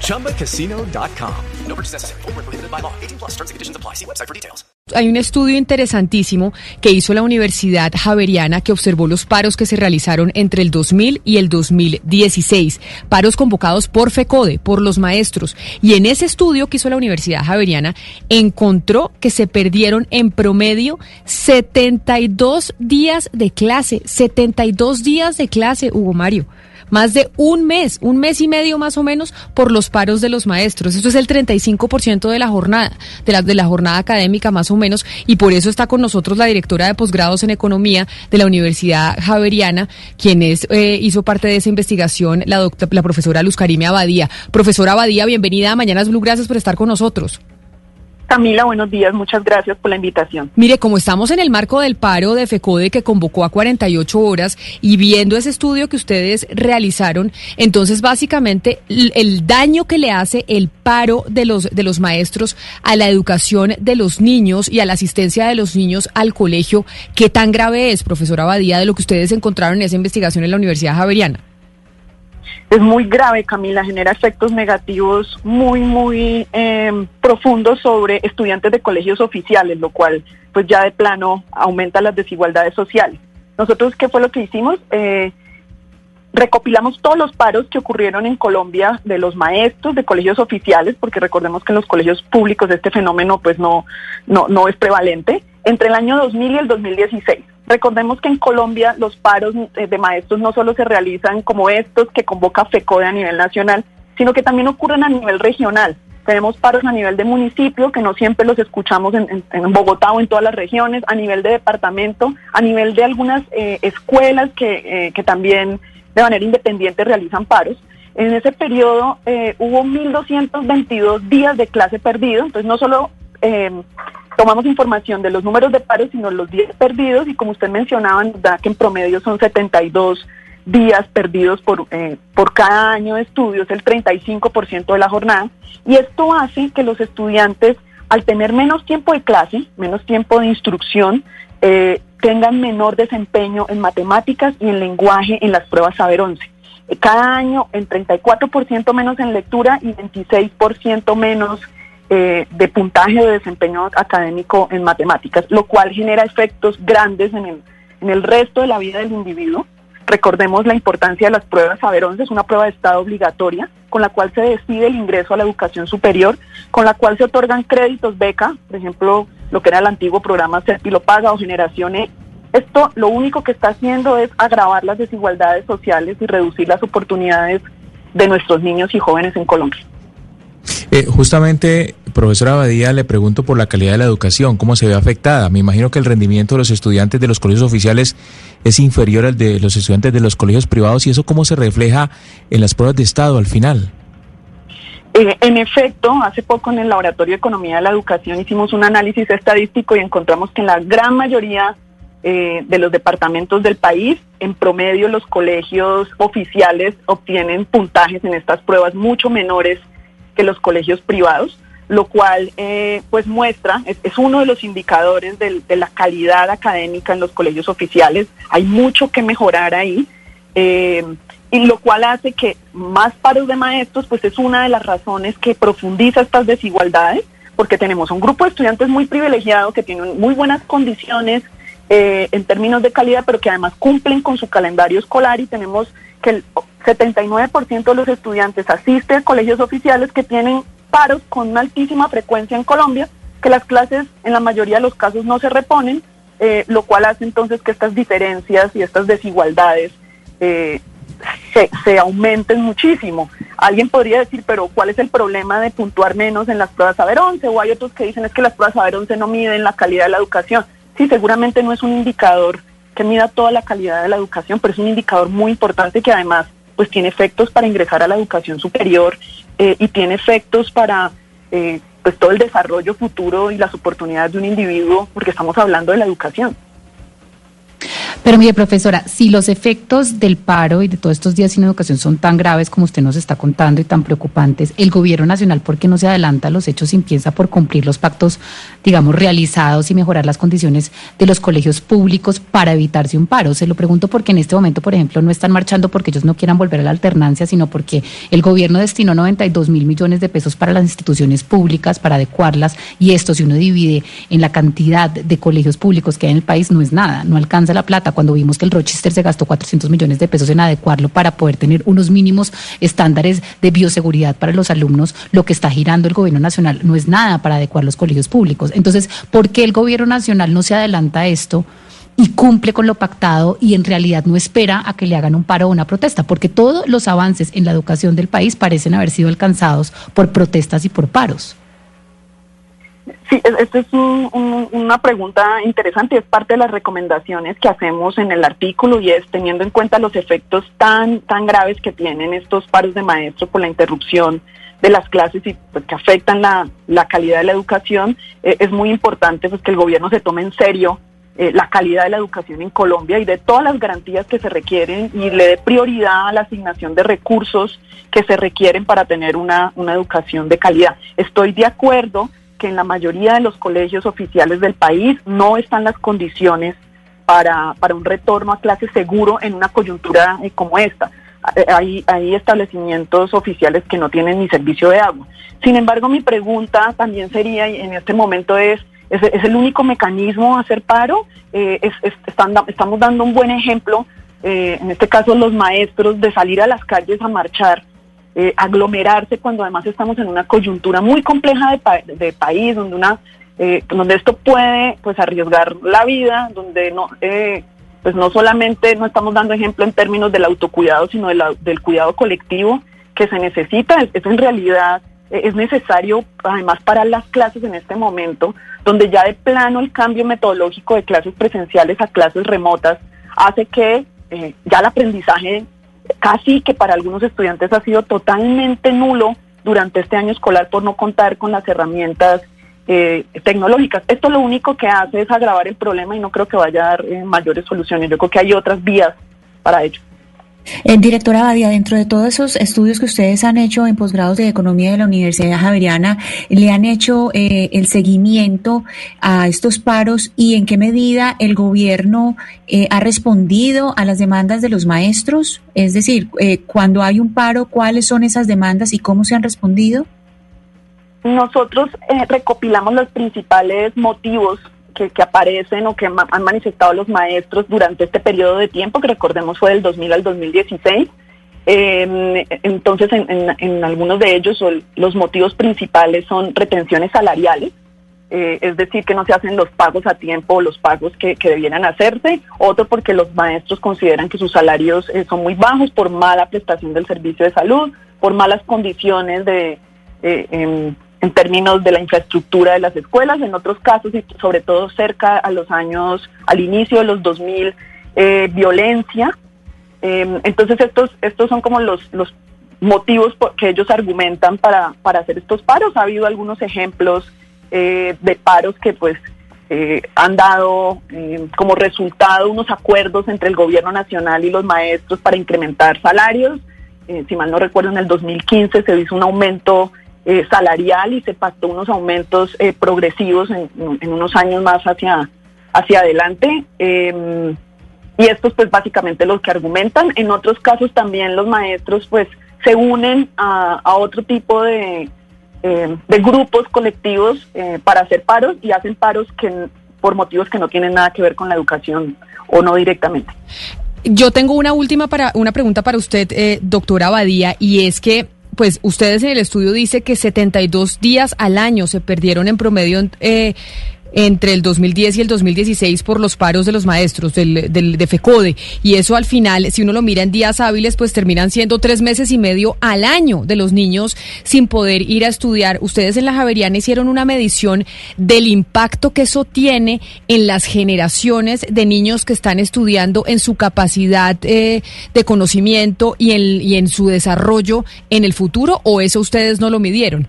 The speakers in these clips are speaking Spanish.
ChumbaCasino.com. No purchase necessary. Full prohibited by law. 18 plus terms and conditions apply. See website for details. Hay un estudio interesantísimo que hizo la Universidad Javeriana que observó los paros que se realizaron entre el 2000 y el 2016. Paros convocados por FECODE, por los maestros. Y en ese estudio que hizo la Universidad Javeriana, encontró que se perdieron en promedio 72 días de clase. 72 días de clase, Hugo Mario más de un mes, un mes y medio más o menos por los paros de los maestros. Esto es el 35% de la jornada, de la, de la jornada académica más o menos, y por eso está con nosotros la directora de posgrados en economía de la Universidad Javeriana, quien es, eh, hizo parte de esa investigación, la, doctora, la profesora Luz Karime Abadía. Profesora Abadía, bienvenida a Mañanas Blue, gracias por estar con nosotros. Camila, buenos días, muchas gracias por la invitación. Mire, como estamos en el marco del paro de FECODE que convocó a 48 horas y viendo ese estudio que ustedes realizaron, entonces básicamente el daño que le hace el paro de los, de los maestros a la educación de los niños y a la asistencia de los niños al colegio, ¿qué tan grave es, profesora Abadía, de lo que ustedes encontraron en esa investigación en la Universidad Javeriana? Es muy grave, Camila, genera efectos negativos muy, muy eh, profundos sobre estudiantes de colegios oficiales, lo cual pues ya de plano aumenta las desigualdades sociales. Nosotros, ¿qué fue lo que hicimos? Eh, recopilamos todos los paros que ocurrieron en Colombia de los maestros de colegios oficiales, porque recordemos que en los colegios públicos este fenómeno pues no, no, no es prevalente, entre el año 2000 y el 2016. Recordemos que en Colombia los paros eh, de maestros no solo se realizan como estos que convoca FECODE a nivel nacional, sino que también ocurren a nivel regional. Tenemos paros a nivel de municipio, que no siempre los escuchamos en, Bogotá o en todas las regiones, a nivel de departamento, a nivel de algunas eh, escuelas que, eh, que, también de manera independiente realizan paros. En ese periodo hubo 1.222 días de clase perdido, entonces no solo tomamos información de los números de paros, sino los días perdidos, y como usted mencionaba, da que en promedio son 72 días perdidos por, eh, por cada año de estudios, el 35% de la jornada, y esto hace que los estudiantes, al tener menos tiempo de clase, menos tiempo de instrucción, eh, tengan menor desempeño en matemáticas y en lenguaje en las pruebas Saber 11. Eh, cada año en 34% menos en lectura y 26% menos eh, de puntaje de desempeño académico en matemáticas, lo cual genera efectos grandes en el, en el resto de la vida del individuo. Recordemos la importancia de las pruebas Saber 11, es una prueba de estado obligatoria con la cual se decide el ingreso a la educación superior, con la cual se otorgan créditos beca, por ejemplo, lo que era el antiguo programa Serpilo Paga o Generación E. Esto lo único que está haciendo es agravar las desigualdades sociales y reducir las oportunidades de nuestros niños y jóvenes en Colombia. Eh, justamente, profesora Abadía, le pregunto por la calidad de la educación, ¿cómo se ve afectada? Me imagino que el rendimiento de los estudiantes de los colegios oficiales es inferior al de los estudiantes de los colegios privados y eso cómo se refleja en las pruebas de Estado al final. Eh, en efecto, hace poco en el Laboratorio de Economía de la Educación hicimos un análisis estadístico y encontramos que en la gran mayoría eh, de los departamentos del país, en promedio los colegios oficiales obtienen puntajes en estas pruebas mucho menores que los colegios privados, lo cual eh, pues muestra, es, uno de los indicadores de, la calidad académica en los colegios oficiales. Hay mucho que mejorar ahí. Eh, y lo cual hace que más paros de maestros, pues es una de las razones que profundiza estas desigualdades, porque tenemos un grupo de estudiantes muy privilegiados que tienen muy buenas condiciones eh, en términos de calidad, pero que además cumplen con su calendario escolar y tenemos que el 79% de los estudiantes asisten a colegios oficiales que tienen paros con una altísima frecuencia en Colombia, que las clases en la mayoría de los casos no se reponen, eh, lo cual hace entonces que estas diferencias y estas desigualdades eh, se, se, aumenten muchísimo. Alguien podría decir, pero ¿cuál es el problema de puntuar menos en las pruebas Saber 11? O hay otros que dicen es que las pruebas Saber 11 no miden la calidad de la educación. Sí, seguramente no es un indicador que mida toda la calidad de la educación, pero es un indicador muy importante que además pues tiene efectos para ingresar a la educación superior eh, y tiene efectos para eh, pues todo el desarrollo futuro y las oportunidades de un individuo, porque estamos hablando de la educación. Pero mire, profesora, si los efectos del paro y de todos estos días sin educación son tan graves como usted nos está contando y tan preocupantes, el gobierno nacional, ¿por qué no se adelanta a los hechos y empieza por cumplir los pactos, digamos, realizados y mejorar las condiciones de los colegios públicos para evitarse un paro? Se lo pregunto porque en este momento, por ejemplo, no están marchando porque ellos no quieran volver a la alternancia, sino porque el gobierno destinó 92 mil millones de pesos para las instituciones públicas, para adecuarlas, y esto, si uno divide en la cantidad de colegios públicos que hay en el país, no es nada, no alcanza la plata cuando vimos que el Rochester se gastó 400 millones de pesos en adecuarlo para poder tener unos mínimos estándares de bioseguridad para los alumnos, lo que está girando el gobierno nacional no es nada para adecuar los colegios públicos. Entonces, ¿por qué el gobierno nacional no se adelanta a esto? y cumple con lo pactado y en realidad no espera a que le hagan un paro o una protesta, porque todos los avances en la educación del país parecen haber sido alcanzados por protestas y por paros. Sí, esta es una pregunta interesante, es parte de las recomendaciones que hacemos en el artículo y es teniendo en cuenta los efectos tan, tan graves que tienen estos paros de maestros por la interrupción de las clases y pues, que afectan la, calidad de la educación, eh, es muy importante pues, que el gobierno se tome en serio eh, la calidad de la educación en Colombia y de todas las garantías que se requieren y le dé prioridad a la asignación de recursos que se requieren para tener una, una educación de calidad. Estoy de acuerdo que en la mayoría de los colegios oficiales del país no están las condiciones para, para un retorno a clases seguro en una coyuntura eh, como esta. Eh, hay, hay establecimientos oficiales que no tienen ni servicio de agua. Sin embargo, mi pregunta también sería, en este momento es, ¿es, el único mecanismo hacer paro? Eh, estamos dando un buen ejemplo, en este caso los maestros, de salir a las calles a marchar eh, aglomerarse cuando además estamos en una coyuntura muy compleja de, país, donde una eh, donde esto puede pues arriesgar la vida, donde no eh, pues no solamente no estamos dando ejemplo en términos del autocuidado, sino del cuidado colectivo que se necesita, es, en realidad es necesario además para las clases en este momento, donde ya de plano el cambio metodológico de clases presenciales a clases remotas hace que ya el aprendizaje casi que para algunos estudiantes ha sido totalmente nulo durante este año escolar por no contar con las herramientas eh, tecnológicas. Esto lo único que hace es agravar el problema y no creo que vaya a dar eh, mayores soluciones. Yo creo que hay otras vías para ello. Eh, directora Badia, dentro de todos esos estudios que ustedes han hecho en posgrados de economía de la Universidad Javeriana, ¿le han hecho eh, el seguimiento a estos paros y en qué medida el gobierno eh, ha respondido a las demandas de los maestros? Es decir, cuando hay un paro, ¿cuáles son esas demandas y cómo se han respondido? Nosotros recopilamos los principales motivos que, aparecen o que han manifestado los maestros durante este periodo de tiempo, que recordemos fue del 2000 al 2016. Em, entonces, en, algunos de ellos los motivos principales son retenciones salariales, eh, es decir, que no se hacen los pagos a tiempo, los pagos que, debieran hacerse, otro porque los maestros consideran que sus salarios eh, son muy bajos por mala prestación del servicio de salud, por malas condiciones de, eh, em, en términos de la infraestructura de las escuelas, en otros casos y sobre todo cerca a los años, al inicio de los 2000, eh, violencia. Em, entonces estos, estos son como los, los motivos que ellos argumentan para, para hacer estos paros. Ha habido algunos ejemplos eh, de paros que pues eh, han dado como resultado unos acuerdos entre el gobierno nacional y los maestros para incrementar salarios. si mal no recuerdo, en el 2015 se hizo un aumento eh, salarial y se pactó unos aumentos eh, progresivos en, unos años más hacia, hacia adelante. Em, y estos pues básicamente los que argumentan. En otros casos también los maestros pues se unen a, otro tipo de, em, de grupos colectivos eh, para hacer paros y hacen paros que por motivos que no tienen nada que ver con la educación o no directamente. Yo tengo una última para una pregunta para usted, doctora Abadía, y es que pues ustedes en el estudio dice que 72 días al año se perdieron en promedio eh, entre el 2010 y el 2016 por los paros de los maestros del, del, de FECODE. Y eso al final, si uno lo mira en días hábiles, pues terminan siendo tres meses y medio al año de los niños sin poder ir a estudiar. Ustedes en la Javeriana hicieron una medición del impacto que eso tiene en las generaciones de niños que están estudiando, en su capacidad eh, de conocimiento y en, y en su desarrollo en el futuro, o eso ustedes no lo midieron.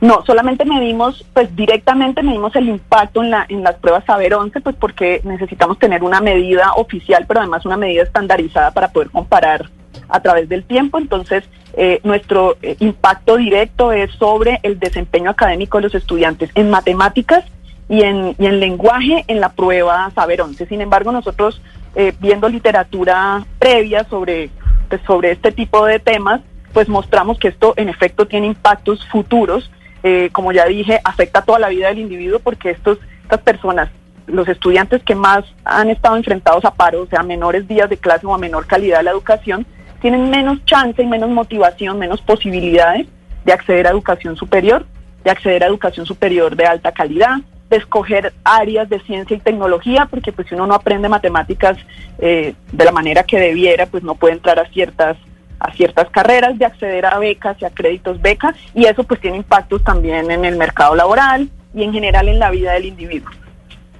No, solamente medimos, pues directamente medimos el impacto en, la, en las pruebas Saber 11, pues porque necesitamos tener una medida oficial, pero además una medida estandarizada para poder comparar a través del tiempo. Entonces, eh, nuestro eh, impacto directo es sobre el desempeño académico de los estudiantes en matemáticas y en, y en lenguaje en la prueba Saber 11. Sin embargo, nosotros, eh, viendo literatura previa sobre, pues, sobre este tipo de temas, pues mostramos que esto en efecto tiene impactos futuros. Como ya dije, afecta toda la vida del individuo porque estos, estas personas los estudiantes que más han estado enfrentados a paro, o sea, menores días de clase o a menor calidad de la educación, tienen menos chance y menos motivación, menos posibilidades de acceder a educación superior, de acceder a educación superior de alta calidad, de escoger áreas de ciencia y tecnología, porque pues si uno no aprende matemáticas eh, de la manera que debiera, pues no puede entrar a ciertas a ciertas carreras, de acceder a becas y a créditos becas, y eso pues tiene impactos también en el mercado laboral y en general en la vida del individuo.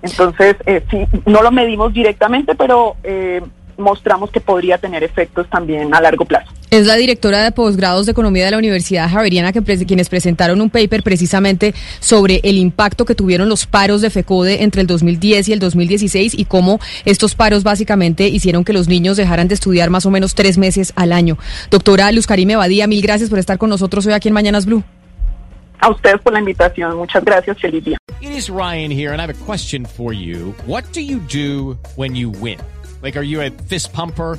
Entonces, eh, sí, no lo medimos directamente, pero eh, mostramos que podría tener efectos también a largo plazo. Es la directora de posgrados de Economía de la Universidad Javeriana que quienes presentaron un paper precisamente sobre el impacto que tuvieron los paros de FECODE entre el 2010 y el 2016 y cómo estos paros básicamente hicieron que los niños dejaran de estudiar más o menos tres meses al año. Doctora Luz Karime Badía, mil gracias por estar con nosotros hoy aquí en Mañanas Blue. A ustedes por la invitación. Muchas gracias. Feliz día. It is Ryan here and I have a question for you. What do you do when you win? Like, are you a fist pumper,